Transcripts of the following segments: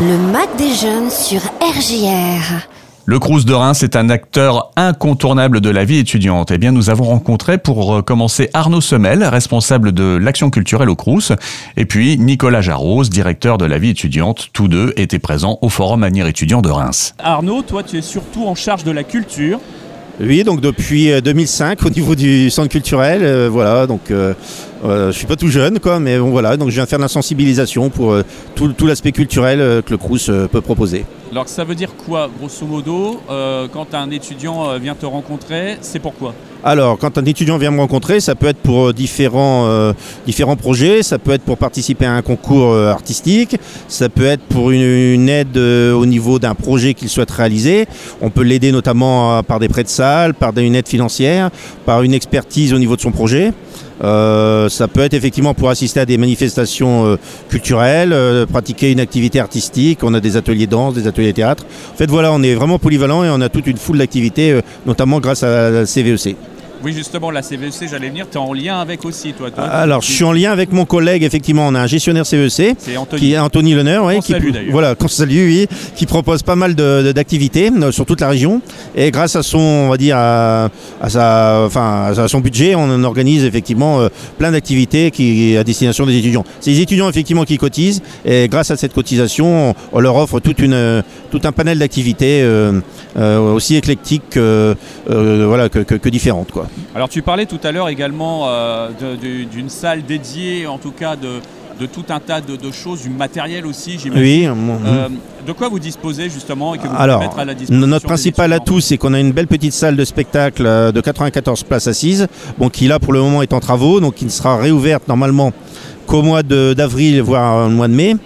Le Mac des jeunes sur RJR. Le Crous de Reims est un acteur incontournable de la vie étudiante. Eh bien, nous avons rencontré pour euh, commencer Arnaud Semel, responsable de l'action culturelle au Crous, et puis Nicolas Jarros, directeur de la vie étudiante. Tous deux étaient présents au Forum Avenir étudiant de Reims. Arnaud, toi, tu es surtout en charge de la culture. Oui, donc depuis 2005 au niveau du centre culturel, euh, voilà, donc euh, euh, je suis pas tout jeune, quoi, mais bon, voilà, donc je viens faire de la sensibilisation pour euh, tout, tout l'aspect culturel euh, que le Crous euh, peut proposer. Alors ça veut dire quoi, grosso modo, quand un étudiant vient te rencontrer, c'est pourquoi Alors, quand un étudiant vient me rencontrer, ça peut être pour différents, euh, différents projets, ça peut être pour participer à un concours euh, artistique, ça peut être pour une, une aide euh, au niveau d'un projet qu'il souhaite réaliser. On peut l'aider notamment par des prêts de salle, par une aide financière, par une expertise au niveau de son projet. Euh, ça peut être effectivement pour assister à des manifestations euh, culturelles, euh, pratiquer une activité artistique. On a des ateliers danse, des ateliers théâtre. En fait, voilà, on est vraiment polyvalent et on a toute une foule d'activités, notamment grâce à la CVEC. Oui, justement, la CVEC, j'allais venir, tu es en lien avec aussi, toi. toi Alors, je suis en lien avec mon collègue, effectivement, on a un gestionnaire CVEC. Anthony. Qui est Anthony Leneur, ouais, qui, salue, voilà, qu'on salue, oui, qui propose pas mal de- de- d'activités euh, sur toute la région. Et grâce à son, on va dire, à, à sa, enfin, à son budget, on organise effectivement euh, plein d'activités qui à destination des étudiants. C'est les étudiants effectivement qui cotisent, et grâce à cette cotisation, on, on leur offre toute une, euh, tout un panel d'activités euh, euh, aussi éclectiques, euh, euh, voilà, que, que- que différentes, quoi. Alors tu parlais tout à l'heure également euh, d'une salle dédiée, en tout cas de, de tout un tas de, de choses, du matériel aussi, j'imagine. Oui. Euh, de quoi vous disposez justement et que vous pouvez Alors, mettre à la disposition notre principal atout, c'est qu'on a une belle petite salle de spectacle de 94 places assises, bon, qui là pour le moment est en travaux, donc qui ne sera réouverte normalement qu'au mois d'avril, voire au mois de mai.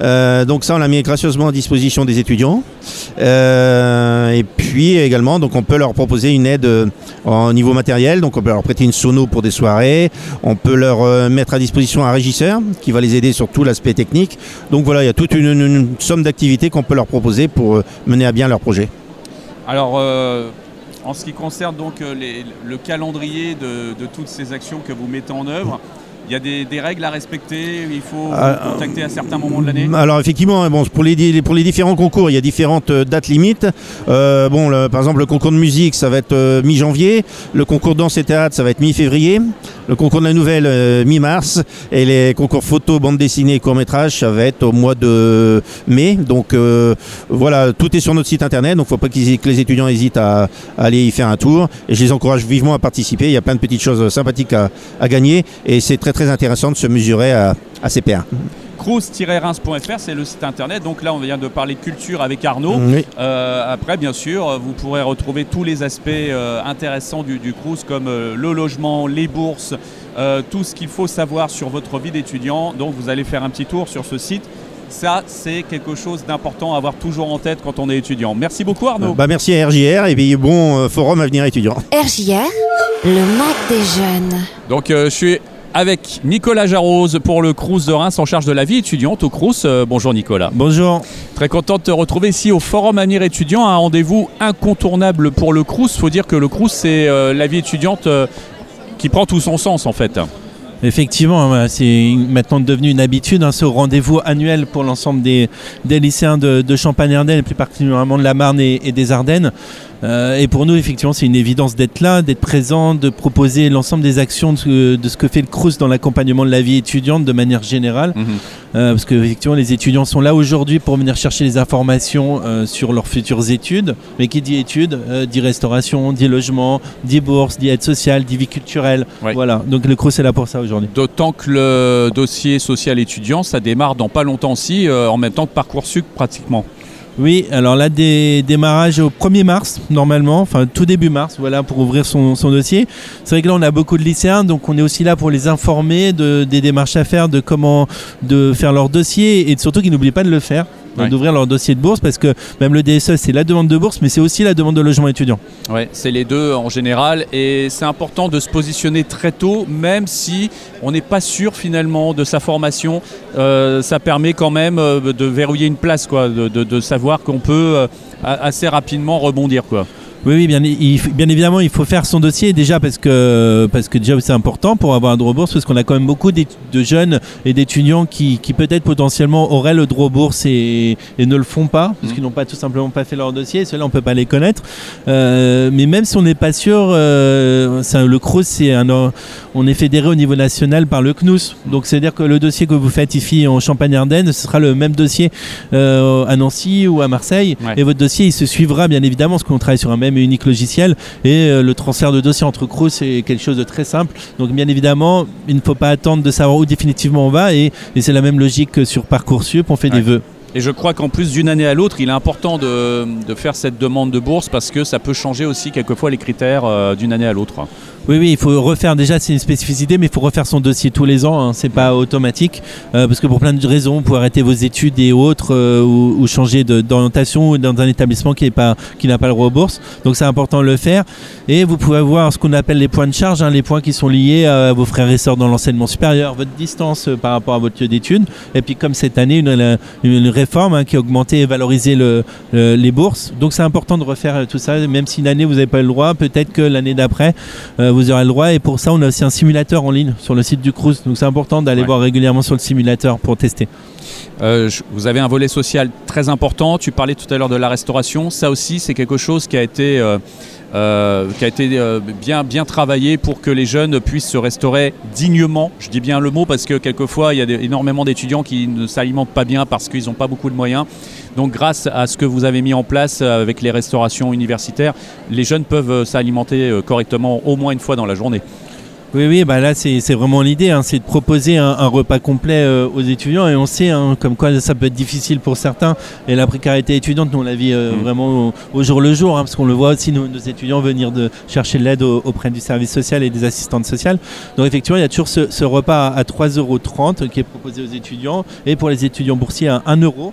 Euh, donc ça, on l'a mis gracieusement à disposition des étudiants. Euh, et puis également, donc on peut leur proposer une aide euh, au niveau matériel, donc on peut leur prêter une sono pour des soirées, on peut leur euh, mettre à disposition un régisseur qui va les aider sur tout l'aspect technique. Donc voilà, il y a toute une, somme d'activités qu'on peut leur proposer pour mener à bien leur projet. Alors, en ce qui concerne donc le calendrier de toutes ces actions que vous mettez en œuvre, il y a des, des règles à respecter, il faut Ah, vous contacter à certains moments de l'année? Alors effectivement, hein, bon, pour, les, pour les différents concours, il y a différentes euh, dates limites. Euh, bon, le- par exemple, le concours de musique, ça va être euh, mi-janvier. Le concours de danse et théâtre, ça va être mi-février. Le concours de la nouvelle, euh, mi-mars. Et les concours photo, bande dessinée et court-métrage, ça va être au mois de mai. Donc euh, voilà, tout est sur notre site internet. Donc il ne faut pas que les étudiants hésitent à, aller y faire un tour. Et je les encourage vivement à participer. Il y a plein de petites choses sympathiques à, gagner. Et c'est très très intéressant de se mesurer à, à ces. crous-reims.fr, c'est le site internet. Donc là, on vient de parler culture avec Arnaud. Oui. Euh, après, bien sûr, vous pourrez retrouver tous les aspects euh, intéressants du, du Crous, comme euh, le logement, les bourses, euh, tout ce qu'il faut savoir sur votre vie d'étudiant. Donc, vous allez faire un petit tour sur ce site. Ça, c'est quelque chose d'important à avoir toujours en tête quand on est étudiant. Merci beaucoup, Arnaud. Bah, merci à RJR et puis bon euh, forum Avenir étudiant. RJR, le Mac des jeunes. Donc, euh, je suis avec Nicolas Jarose pour le Crous de Reims en charge de la vie étudiante au Crous. Euh, bonjour, Nicolas. Bonjour. Très content de te retrouver ici au Forum Avenir étudiant, un rendez-vous incontournable pour le Crous. faut dire que le Crous, c'est euh, la vie étudiante euh, qui prend tout son sens en fait. Effectivement, voilà, c'est maintenant devenu une habitude, hein, ce rendez-vous annuel pour l'ensemble des, des lycéens de, de Champagne-Ardenne, et plus particulièrement de la Marne et, et des Ardennes. Euh, et pour nous, effectivement, c'est une évidence d'être là, d'être présent, de proposer l'ensemble des actions de ce, de ce que fait le CRUS dans l'accompagnement de la vie étudiante de manière générale. Euh, parce que effectivement, les étudiants sont là aujourd'hui pour venir chercher les informations euh, sur leurs futures études. Mais qui dit études, dit restauration, dit logement, dit bourse, dit aide sociale, dit vie culturelle. Ouais. Voilà, donc le CRUS est là pour ça aujourd'hui. D'autant que le dossier social étudiant, ça démarre dans pas longtemps aussi, euh, en même temps que Parcoursup pratiquement. Oui, alors là, des démarrage au 1er mars, normalement, enfin tout début mars, voilà, pour ouvrir son, dossier. C'est vrai que là, on a beaucoup de lycéens, donc on est aussi là pour les informer de, des démarches à faire, de comment de faire leur dossier et surtout qu'ils n'oublient pas de le faire. Ouais. d'ouvrir leur dossier de bourse parce que même le DSE c'est la demande de bourse mais c'est aussi la demande de logement étudiant. Ouais, c'est les deux en général et c'est important de se positionner très tôt, même si on n'est pas sûr finalement de sa formation. Euh, ça permet quand même euh, de verrouiller une place, quoi, de, de- de savoir qu'on peut euh, assez rapidement rebondir, quoi. Oui, oui, bien, il- bien évidemment, il faut faire son dossier déjà parce que, parce que déjà c'est important pour avoir un droit bourse parce qu'on a quand même beaucoup de jeunes et d'étudiants qui, qui peut-être potentiellement auraient le droit bourse et, et ne le font pas parce Mhm. qu'ils n'ont pas tout simplement pas fait leur dossier. Ceux-là, on peut pas les connaître. Euh, mais même si on n'est pas sûr, euh, le CROUS, c'est un, on est fédéré au niveau national par le CNUS. Donc c'est-à-dire que le dossier que vous faites ici en Champagne-Ardenne, ce sera le même dossier euh, à Nancy ou à Marseille. Ouais. Et votre dossier, il se suivra bien évidemment, parce qu'on travaille sur un même et unique logiciel. Et euh, le transfert de dossier entre CROUS, c'est quelque chose de très simple. Donc bien évidemment, il ne faut pas attendre de savoir où définitivement on va. Et, et c'est la même logique que sur Parcoursup, on fait Ouais. des vœux. Et je crois qu'en plus d'une année à l'autre, il est important de, de faire cette demande de bourse parce que ça peut changer aussi quelquefois les critères euh, d'une année à l'autre. Oui, oui, il faut refaire déjà, c'est une spécificité, mais il faut refaire son dossier tous les ans, hein, c'est pas automatique, euh, parce que pour plein de raisons, vous pouvez arrêter vos études et autres, euh, ou, changer d'orientation dans un établissement qui pas, n'a pas le droit aux bourses, donc c'est important de le faire. Et vous pouvez avoir ce qu'on appelle les points de charge, hein, les points qui sont liés à vos frères et sœurs dans l'enseignement supérieur, votre distance par rapport à votre lieu d'études, et puis comme cette année, une, une- une réforme hein, qui a augmenté et valorisé le, le- les bourses, donc c'est important de refaire euh, tout ça, même si une année vous n'avez pas eu le droit, peut-être que l'année d'après, euh, vous aurez le droit. Et pour ça, on a aussi un simulateur en ligne sur le site du Crous. Donc c'est important d'aller Ouais. voir régulièrement sur le simulateur pour tester. Euh, vous avez un volet social très important. Tu parlais tout à l'heure de la restauration. Ça aussi, c'est quelque chose qui a été, euh, euh, bien, bien travaillé pour que les jeunes puissent se restaurer dignement. Je dis bien le mot parce que quelquefois, il y a énormément d'étudiants qui ne s'alimentent pas bien parce qu'ils n'ont pas beaucoup de moyens. Donc, grâce à ce que vous avez mis en place avec les restaurations universitaires, les jeunes peuvent s'alimenter correctement au moins une fois dans la journée. Oui, oui, bah là c'est vraiment l'idée, hein, c'est de proposer un, un repas complet euh, aux étudiants et on sait hein, comme quoi ça peut être difficile pour certains et la précarité étudiante, nous on la vit euh, Mm. vraiment au, au jour le jour hein, parce qu'on le voit aussi nos, nos étudiants venir de chercher de l'aide au- auprès du service social et des assistantes sociales. Donc effectivement il y a toujours ce, ce repas à 3,30 euros qui est proposé aux étudiants et pour les étudiants boursiers à 1 euro.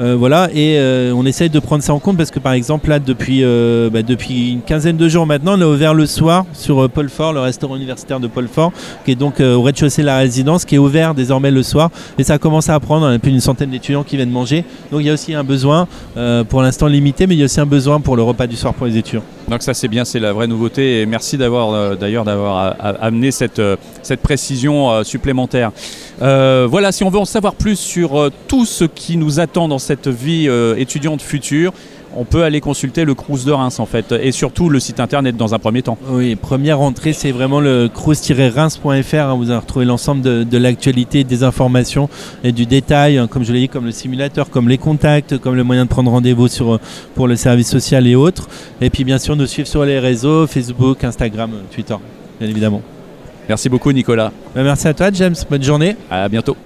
Euh, voilà, et euh, on essaye de prendre ça en compte parce que par exemple, là, depuis, euh, bah, depuis une quinzaine de jours maintenant, on a ouvert le soir sur euh, Paul Fort, le restaurant universitaire de Paul Fort, qui est donc euh, au rez-de-chaussée de la résidence, qui est ouvert désormais le soir. Et ça commence à prendre, on a plus d'une centaine d'étudiants qui viennent manger. Donc il y a aussi un besoin, euh, pour l'instant limité, mais il y a aussi un besoin pour le repas du soir pour les étudiants. Donc ça c'est bien, c'est la vraie nouveauté et merci d'avoir euh, d'ailleurs d'avoir amené cette, cette précision supplémentaire. Voilà, si on veut en savoir plus sur tout ce qui nous attend dans cette vie étudiante future, on peut aller consulter le Crous de Reims en fait et surtout le site internet dans un premier temps. Oui, première entrée, c'est vraiment le crous-reims.fr. hein. vous allez retrouver l'ensemble de, de l'actualité, des informations et du détail, hein, comme je l'ai dit, comme le simulateur, comme les contacts, comme le moyen de prendre rendez-vous sur, pour le service social et autres. Et puis bien sûr, nous suivre sur les réseaux, Facebook, Instagram, Twitter, bien évidemment. Merci beaucoup Nicolas, Ben, merci à toi, James. Bonne journée. à bientôt.